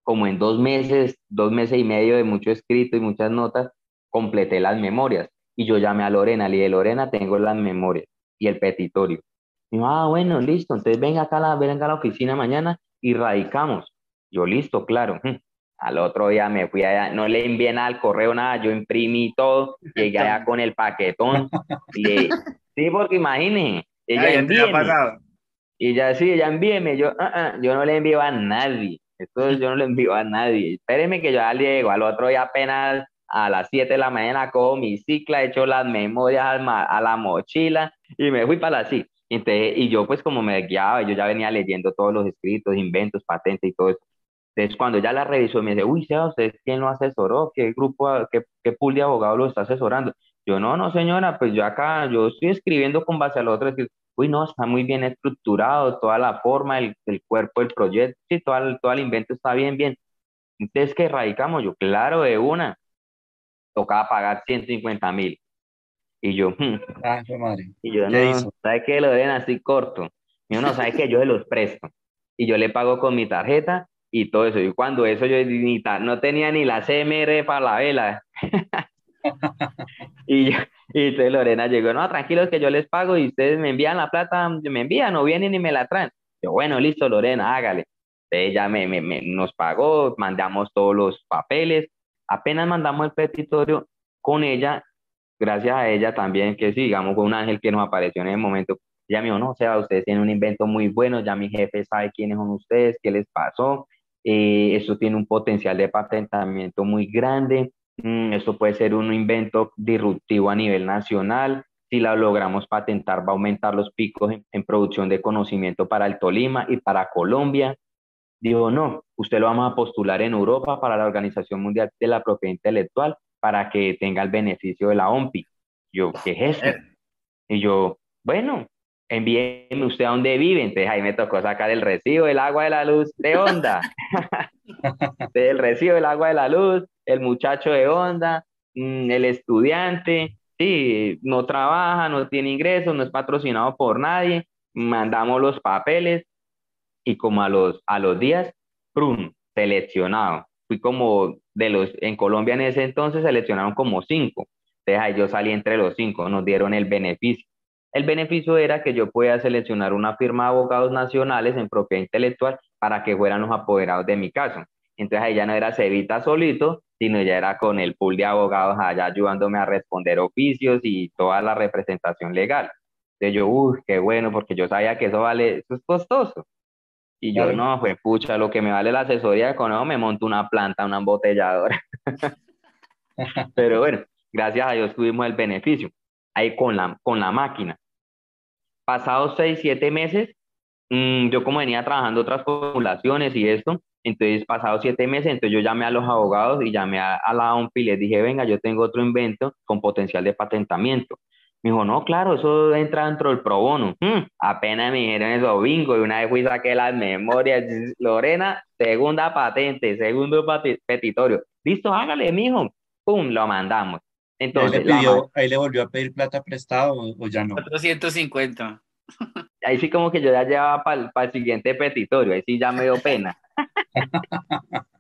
como en dos meses, dos meses y medio de mucho escrito y muchas notas, completé las memorias y yo llamé a Lorena, le dije, Lorena, tengo las memorias y el petitorio. Yo, ah, bueno, listo, entonces venga acá, a la, venga a la oficina mañana y radicamos. Yo, listo, claro. Al otro día me fui allá, no le envié nada al correo, nada, yo imprimí todo, llegué allá con el paquetón. Sí, porque imagínense, ella envíeme. Y ya sí, ella envíeme, yo, ah, ah, yo no le envío a nadie. Esto yo no le envío a nadie. Espéreme que yo ya llego. Al otro día apenas a las 7 de la mañana cojo mi cicla, hecho las memorias a la mochila y me fui para la CIC. y yo pues como me guiaba, yo ya venía leyendo todos los escritos, inventos, patentes y todo eso. Entonces cuando ya la revisó me dice, uy, Seba, ¿usted quién lo asesoró? ¿Qué grupo, qué, qué pool de abogados lo está asesorando? Yo, no, no señora, pues yo acá, yo estoy escribiendo con base a lo otro, uy, no, está muy bien estructurado, toda la forma, el, el cuerpo del proyecto, sí, todo el, todo el invento está bien, bien. Entonces, ¿qué radicamos? Yo, claro, de una tocaba pagar 150 mil. Y yo, hmm". ah, madre. Y yo, no, ¿sabes qué? Lo deben así corto. Y yo, no, ¿sabes qué? Yo se los presto. Y yo le pago con mi tarjeta y todo eso. Y cuando eso yo ni no tenía ni la CMR para la vela. y, yo, y entonces Lorena llegó, no, tranquilos que yo les pago y ustedes me envían la plata, me envían, no vienen y me la traen. Yo, bueno, listo, Lorena, hágale. Ella me, me, me, nos pagó, mandamos todos los papeles Apenas mandamos el petitorio con ella, gracias a ella también, que sí, digamos, fue un ángel que nos apareció en el momento. Ella me dijo, no, o sea, ustedes tienen un invento muy bueno, ya mi jefe sabe quiénes son ustedes, qué les pasó, eh, eso tiene un potencial de patentamiento muy grande, mm, esto puede ser un invento disruptivo a nivel nacional, si la logramos patentar va a aumentar los picos en, en producción de conocimiento para el Tolima y para Colombia, Digo, no, usted lo vamos a postular en Europa para la Organización Mundial de la Propiedad Intelectual para que tenga el beneficio de la OMPI. Yo, ¿qué es eso? Eh. Y yo, bueno, envíeme usted a dónde vive. Entonces ahí me tocó sacar el recibo, el agua, de la luz, de onda. el recibo del agua de la luz, el muchacho de onda, mm, el estudiante, sí, no trabaja, no tiene ingresos, no es patrocinado por nadie, mandamos los papeles y como a los, a los días, ¡prum! seleccionado. Fui como de los, en Colombia en ese entonces seleccionaron como cinco. Entonces yo salí entre los cinco, nos dieron el beneficio. El beneficio era que yo podía seleccionar una firma de abogados nacionales en propiedad intelectual para que fueran los apoderados de mi caso. Entonces ahí ya no era Cevita solito, sino ya era con el pool de abogados allá ayudándome a responder oficios y toda la representación legal. Entonces yo, uy, qué bueno, porque yo sabía que eso vale, eso es costoso. Y yo, no, pues pucha, lo que me vale la asesoría con eso me monto una planta, una embotelladora. Pero bueno, gracias a Dios tuvimos el beneficio ahí con la, con la máquina. Pasados seis, siete meses, mm, yo como venía trabajando otras formulaciones y esto, entonces, pasados siete meses, entonces yo llamé a los abogados y llamé a, la OMP y les dije, venga, yo tengo otro invento con potencial de patentamiento. Me dijo, no, claro, eso entra dentro del pro bono. Hmm, apenas me dijeron eso, bingo, y una vez fui y saqué las memorias. Lorena, segunda patente, segundo petitorio. Listo, hágale, mijo. Pum, lo mandamos. Entonces, ¿Ahí le, pidió, ahí le volvió a pedir plata prestado o, ya no? 450. Ahí sí como que yo ya llevaba para el siguiente petitorio, ahí sí ya me dio pena.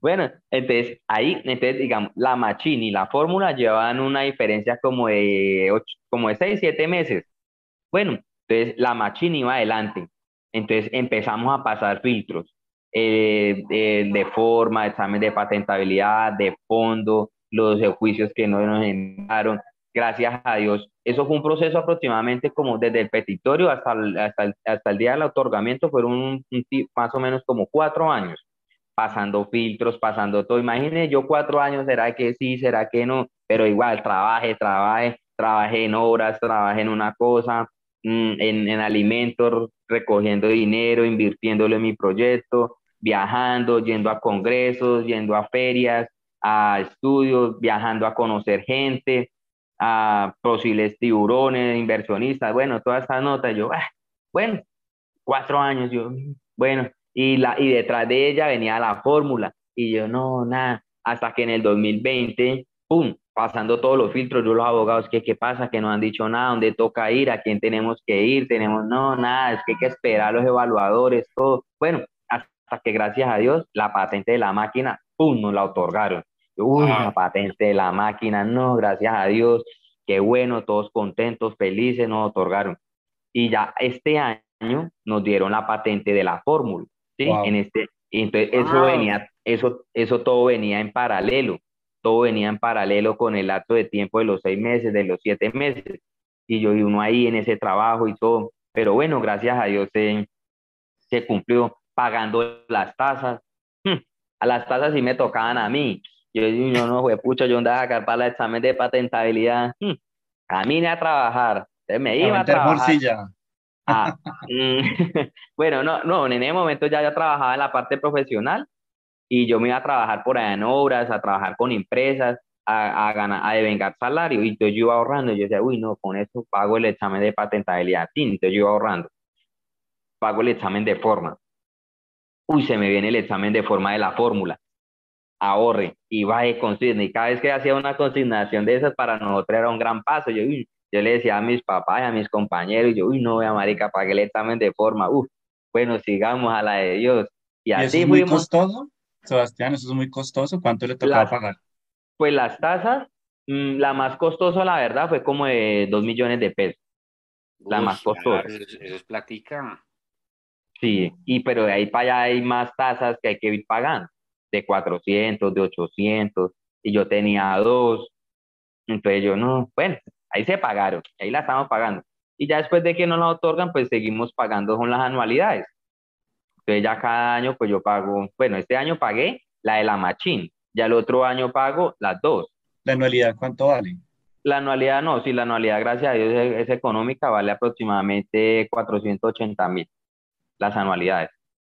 bueno, entonces ahí, entonces digamos, la machine y la fórmula llevan una diferencia como de, ocho, como de 6, 7 meses. Bueno, entonces la machine iba adelante. Entonces empezamos a pasar filtros eh, de, forma, examen de patentabilidad, de fondo, los juicios que no nos enviaron. Gracias a Dios, eso fue un proceso aproximadamente como desde el petitorio hasta el, hasta el, día del otorgamiento, fueron un, más o menos como cuatro años, pasando filtros, pasando todo. Imagínense, yo cuatro años, ¿será que sí, será que no? Pero igual, trabaje, trabaje, trabajé en obras, trabajé en una cosa, mm, en, en alimentos, recogiendo dinero, invirtiéndolo en mi proyecto, viajando, yendo a congresos, yendo a ferias, a estudios, viajando a conocer gente, a posibles tiburones, inversionistas, bueno, toda esa nota, yo, ah, bueno, cuatro años, yo, bueno, y, la, y detrás de ella venía la fórmula, y yo, no, nada, hasta que en el 2020, ¡pum!, pasando todos los filtros, yo los abogados, ¿qué, qué pasa? Que no han dicho nada, ¿dónde toca ir? ¿A quién tenemos que ir? Tenemos, no, nada, es que hay que esperar a los evaluadores, todo. Bueno, hasta que gracias a Dios, la patente de la máquina, ¡pum!, nos la otorgaron. Uy, la patente de la máquina, no, gracias a Dios, qué bueno, todos contentos, felices, nos otorgaron. Y ya este año nos dieron la patente de la fórmula, ¿sí? En este, entonces eso venía, eso, eso todo venía en paralelo, todo venía en paralelo con el acto de tiempo de los seis meses, de los siete meses. Y yo y uno ahí en ese trabajo y todo. Pero bueno, gracias a Dios se, se cumplió pagando las tasas. Hmm, a las tasas sí me tocaban a mí. Yo, yo no, fue pucho, yo andaba a para el examen de patentabilidad. Hmm, a mí a trabajar. me iba a, trabajar. Ah, mm, bueno, no, no, en ese momento ya yo trabajaba en la parte profesional y yo me iba a trabajar por allá en obras, a trabajar con empresas, a, a, ganar, a devengar salario. Y entonces yo iba ahorrando. Yo decía, uy, no, con eso pago el examen de patentabilidad. Sí, entonces yo iba ahorrando. Pago el examen de forma. Uy, se me viene el examen de forma de la fórmula ahorre y vaya consigna. Y cada vez que hacía una consignación de esas, para nosotros era un gran paso. Yo, yo le decía a mis papás, a mis compañeros, yo, uy, no, voy a marica, pagué el examen de forma. Uf, bueno, sigamos a la de Dios. Y, así eso es muy costoso, Sebastián, eso es muy costoso. ¿Cuánto le tocaba pagar? Pues las tasas, mm, la más costosa, la verdad, fue como de dos millones de pesos. La más costosa. Eso, es platica. Sí, y pero de ahí para allá hay más tasas que hay que ir pagando de 400, de 800, y yo tenía dos. Entonces yo no, bueno, ahí se pagaron, ahí la estamos pagando. Y ya después de que nos la otorgan, pues seguimos pagando con las anualidades. Entonces ya cada año, pues yo pago, bueno, este año pagué la de la Machín, ya el otro año pago las dos. ¿La anualidad cuánto vale? La anualidad no, si la anualidad, gracias a Dios, es, es económica, vale aproximadamente 480 mil las anualidades.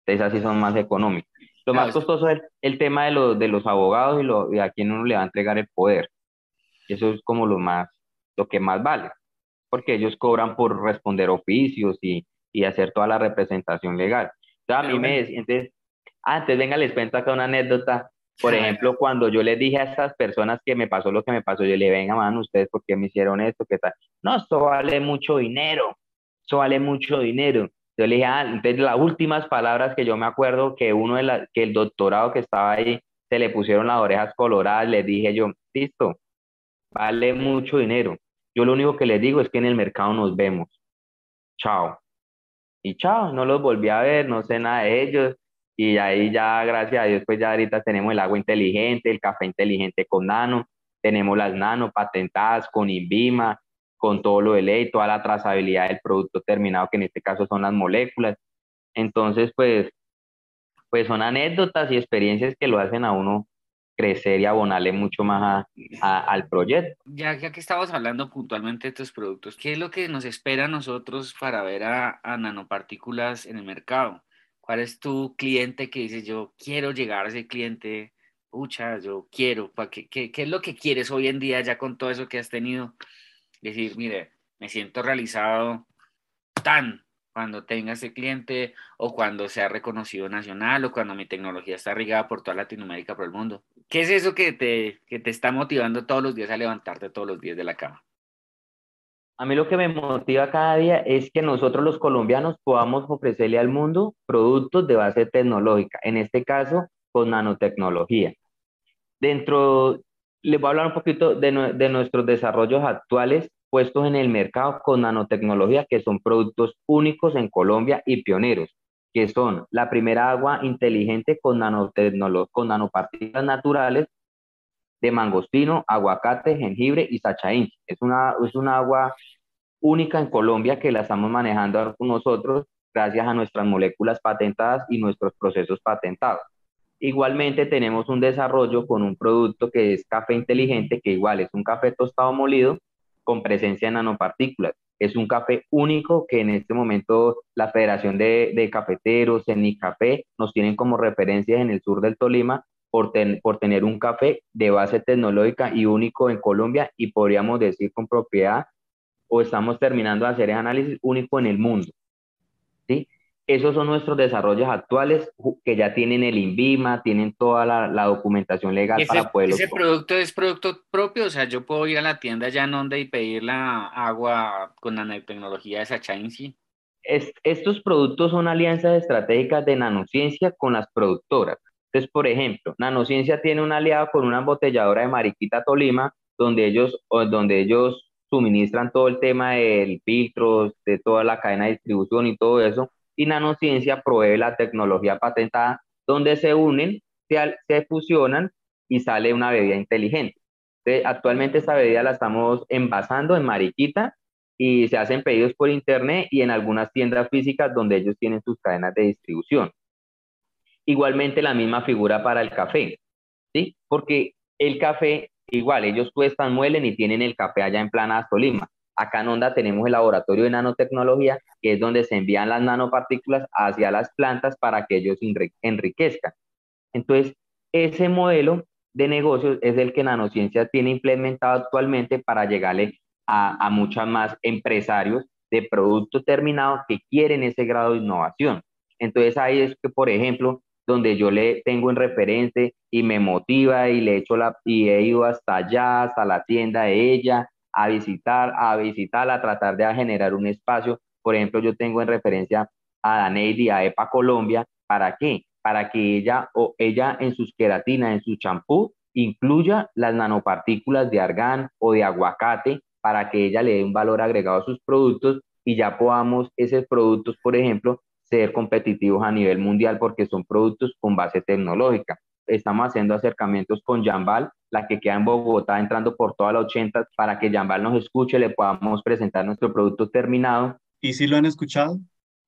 Entonces así son más económicas. Lo más costoso es el, tema de, los de los abogados y, lo, a quién uno le va a entregar el poder. Eso es como lo más, lo que más vale, porque ellos cobran por responder oficios y, y hacer toda la representación legal. Entonces, a mí me entonces, entonces venga, les cuento acá una anécdota. Por ejemplo, cuando yo les dije a estas personas que me pasó lo que me pasó, yo le venga, man, ustedes, ¿por qué me hicieron esto? ¿Qué tal? No, esto vale mucho dinero, eso vale mucho dinero. Yo le dije, ah, entonces las últimas palabras que yo me acuerdo que uno de la, que el doctorado que estaba ahí, se le pusieron las orejas coloradas, le dije yo, listo, vale mucho dinero. Yo lo único que les digo es que en el mercado nos vemos. Chao. Y chao, no los volví a ver, no sé nada de ellos. Y ahí ya, gracias a Dios, pues ya ahorita tenemos el agua inteligente, el café inteligente con nano, tenemos las nano patentadas con INVIMA, con todo lo de ley, toda la trazabilidad del producto terminado, que en este caso son las moléculas. Entonces, pues, pues son anécdotas y experiencias que lo hacen a uno crecer y abonarle mucho más al proyecto. Ya, que estamos hablando puntualmente de estos productos, ¿qué es lo que nos espera a nosotros para ver a, a nanopartículas en el mercado? ¿Cuál es tu cliente que dices, yo quiero llegar a ese cliente? Pucha, yo quiero. ¿para qué, qué, qué es lo que quieres hoy en día ya con todo eso que has tenido? Decir, mire, me siento realizado tan cuando tenga ese cliente o cuando sea reconocido nacional o cuando mi tecnología está regada por toda Latinoamérica, por el mundo. ¿Qué es eso que te, que te está motivando todos los días a levantarte todos los días de la cama? A mí lo que me motiva cada día es que nosotros los colombianos podamos ofrecerle al mundo productos de base tecnológica, en este caso con nanotecnología. Dentro, les voy a hablar un poquito de, de nuestros desarrollos actuales puestos en el mercado con nanotecnología, que son productos únicos en Colombia y pioneros, que son la primera agua inteligente con, con nanopartículas naturales de mangostino, aguacate, jengibre y sachaín. Es una, es una agua única en Colombia que la estamos manejando nosotros gracias a nuestras moléculas patentadas y nuestros procesos patentados. Igualmente tenemos un desarrollo con un producto que es café inteligente, que igual es un café tostado molido con presencia de nanopartículas. Es un café único que en este momento la Federación de, de Cafeteros, Café, nos tienen como referencias en el sur del Tolima por, por tener un café de base tecnológica y único en Colombia y podríamos decir con propiedad o estamos terminando de hacer el análisis único en el mundo. Esos son nuestros desarrollos actuales que ya tienen el INVIMA, tienen toda la, documentación legal para poder... ¿Ese producto es producto propio? O sea, yo puedo ir a la tienda ya en donde y pedir la agua con nanotecnología de Sachain, sí. estos productos son alianzas estratégicas de nanociencia con las productoras. Entonces, por ejemplo, Nanociencia tiene un aliado con una embotelladora de Mariquita Tolima, donde ellos, donde ellos suministran todo el tema del filtro, de toda la cadena de distribución y todo eso, y Nanociencia provee la tecnología patentada, donde se unen, se, se fusionan y sale una bebida inteligente. actualmente esta bebida la estamos envasando en Mariquita y se hacen pedidos por internet y en algunas tiendas físicas donde ellos tienen sus cadenas de distribución. Igualmente la misma figura para el café, ¿sí? Porque el café, igual, ellos cuestan, muelen y tienen el café allá en Plana Tolima. Acá en Onda tenemos el laboratorio de nanotecnología, que es donde se envían las nanopartículas hacia las plantas para que ellos enriquezcan. Entonces, ese modelo de negocios es el que Nanociencia tiene implementado actualmente para llegarle a, a muchos más empresarios de producto terminado que quieren ese grado de innovación. Entonces ahí es que, por ejemplo, donde yo le tengo en referente y me motiva y le echo la y he ido hasta allá, hasta la tienda de ella, a visitar, a visitarla, a tratar de generar un espacio. Por ejemplo, yo tengo en referencia a Daneidi, a EPA Colombia, ¿para qué? Para que ella o ella en sus queratinas, en su champú, incluya las nanopartículas de argán o de aguacate para que ella le dé un valor agregado a sus productos y ya podamos esos productos, por ejemplo, ser competitivos a nivel mundial porque son productos con base tecnológica. Estamos haciendo acercamientos con Jambal, la que queda en Bogotá, entrando por toda la 80, para que Jambal nos escuche, le podamos presentar nuestro producto terminado. ¿Y si lo han escuchado?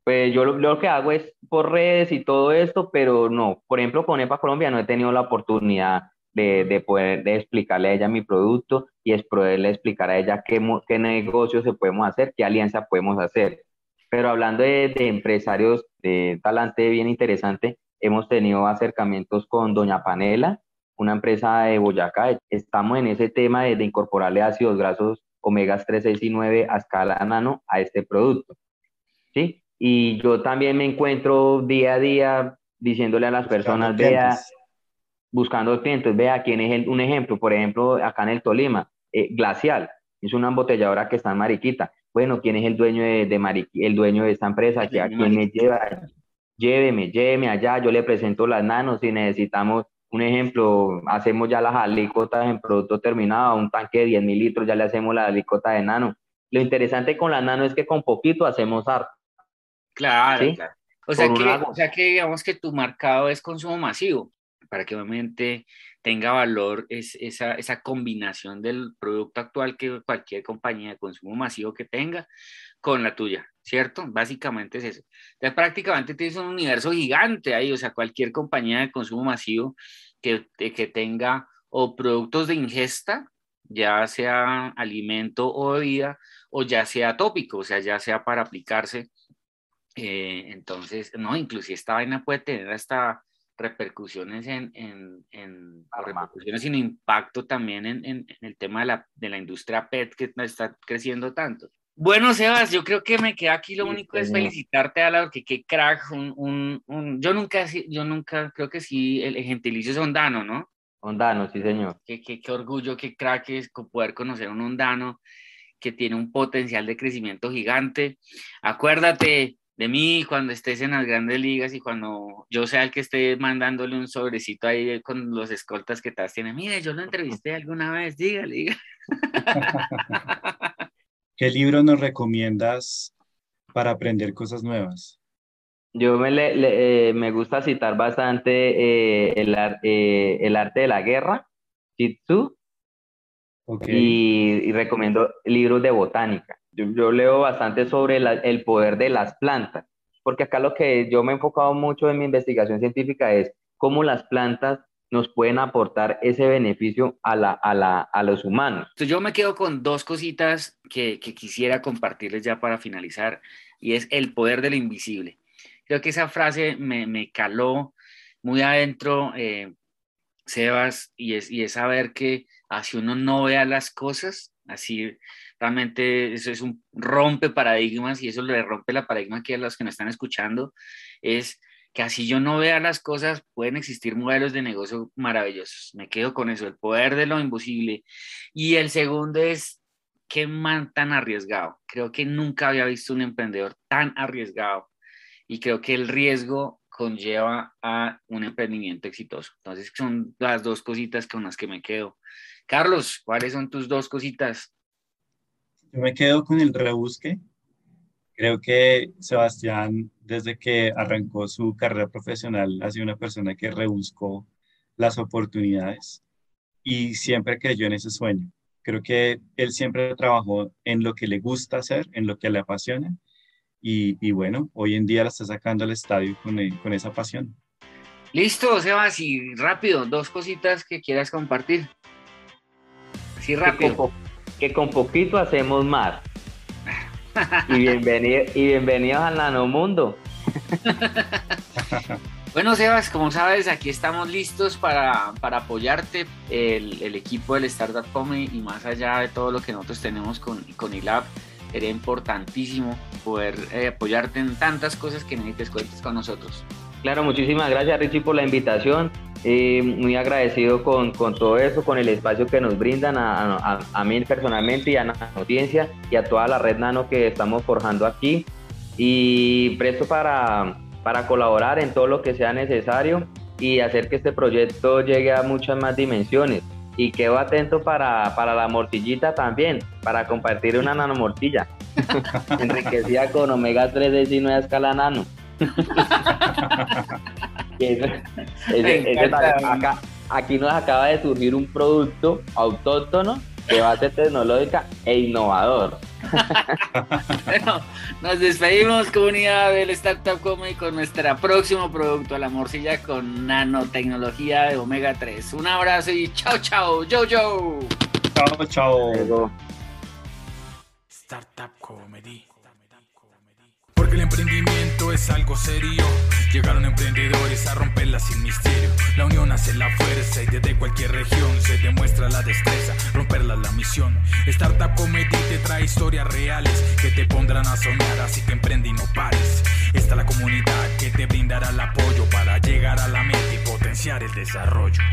Pues yo lo, que hago es por redes y todo esto, pero no. Por ejemplo, con EPA Colombia no he tenido la oportunidad de, de, poder de explicarle a ella mi producto y es poderle explicar a ella qué, qué negocios se podemos hacer, qué alianza podemos hacer. Pero hablando de, empresarios de talante bien interesante, hemos tenido acercamientos con Doña Panela, una empresa de Boyacá. Estamos en ese tema de, incorporarle ácidos grasos omegas 3, 6 y 9 a escala nano a este producto. ¿sí? Y yo también me encuentro día a día diciéndole a las personas, vea, buscando clientes, vea quién es el, un ejemplo, por ejemplo, acá en el Tolima, eh, Glacial, es una embotelladora que está en Mariquita. Bueno, ¿quién es el dueño de, de el dueño de esta empresa? ¿A quién me lleva? Lléveme, lléveme allá, yo le presento las nanos si necesitamos un ejemplo, hacemos ya las alícuotas en producto terminado, un tanque de 10 mil litros, ya le hacemos la alícuota de nano. Lo interesante con la nano es que con poquito hacemos arte. Claro, claro. O sea, que, o sea que digamos que tu marcado es consumo masivo, para que obviamente tenga valor es esa, esa combinación del producto actual que cualquier compañía de consumo masivo que tenga con la tuya, ¿cierto? Básicamente es eso. Entonces prácticamente tienes un universo gigante ahí, o sea, cualquier compañía de consumo masivo que, que tenga o productos de ingesta, ya sea alimento o bebida, o ya sea tópico, o sea, ya sea para aplicarse. Eh, entonces, no, inclusive esta vaina puede tener hasta repercusiones en, en, en repercusiones sin impacto también en, en, el tema de la, de la industria PET que está creciendo tanto. Bueno, Sebas, yo creo que me queda aquí lo único es felicitarte, a la que qué crack, un, un, un, yo nunca, yo nunca, creo que sí, el, gentilicio es ondano, ¿no? Ondano, sí, señor. Qué, qué, qué orgullo, qué crack es poder conocer un ondano que tiene un potencial de crecimiento gigante. Acuérdate, de mí cuando estés en las grandes ligas y cuando yo sea el que esté mandándole un sobrecito ahí con los escoltas que estás tiene. Mire, yo lo entrevisté alguna vez, dígale, dígale. ¿Qué libro nos recomiendas para aprender cosas nuevas? Yo me, le, eh, me gusta citar bastante eh, el, eh, el, arte de la guerra, Jitsu, y, y, recomiendo libros de botánica. Yo, leo bastante sobre el poder de las plantas, porque acá lo que yo me he enfocado mucho en mi investigación científica es cómo las plantas nos pueden aportar ese beneficio a, la, a, la, a los humanos. Yo me quedo con dos cositas que, que quisiera compartirles ya para finalizar, y es el poder de lo invisible. Creo que esa frase me, caló muy adentro, eh, Sebas, y es, y es saber que así uno no vea las cosas, así realmente eso es un rompe paradigmas y eso le rompe la paradigma aquí a los que nos están escuchando, es que así yo no vea las cosas, pueden existir modelos de negocio maravillosos. Me quedo con eso, el poder de lo imposible. Y el segundo es, qué man tan arriesgado. Creo que nunca había visto un emprendedor tan arriesgado y creo que el riesgo conlleva a un emprendimiento exitoso. Entonces son las dos cositas con las que me quedo. Carlos, ¿cuáles son tus dos cositas? Yo me quedo con el rebusque. Creo que Sebastián, desde que arrancó su carrera profesional, ha sido una persona que rebuscó las oportunidades y siempre creyó en ese sueño. Creo que él siempre trabajó en lo que le gusta hacer, en lo que le apasiona y, bueno, hoy en día la está sacando al estadio con, con esa pasión. Listo, Sebas, y rápido, dos cositas que quieras compartir. Sí, rápido que con poquito hacemos más. y, bienvenido, y bienvenidos al Nanomundo. Bueno, Sebas, como sabes, aquí estamos listos para, para apoyarte, el, el, equipo del Startup Comedy y más allá de todo lo que nosotros tenemos con, con ILAB, sería importantísimo poder eh, apoyarte en tantas cosas que necesites cuentes con nosotros. Claro, muchísimas gracias Richie por la invitación. Eh, muy agradecido con, con, todo eso, con el espacio que nos brindan a, a, a, mí personalmente y a la audiencia y a toda la red Nano que estamos forjando aquí. Y presto para, para colaborar en todo lo que sea necesario y hacer que este proyecto llegue a muchas más dimensiones. Y quedo atento para, para la mortillita también, para compartir una nanomortilla enriquecida con omega 3 y nueva escala nano. aquí nos acaba de surgir un producto autóctono de base tecnológica e innovador. bueno, nos despedimos comunidad del Startup Comedy con nuestro próximo producto, la morcilla con nanotecnología de omega 3. Un abrazo y chao chao, yo yo. Chao chao. Startup Comedy. Porque emprendimiento es algo serio. Llegaron emprendedores a romperla sin misterio. La unión hace la fuerza y desde cualquier región se demuestra la destreza. Romperla la misión. Startup Comedy te trae historias reales que te pondrán a soñar, así que emprende y no pares. Está la comunidad que te brindará el apoyo para llegar a la meta y potenciar el desarrollo.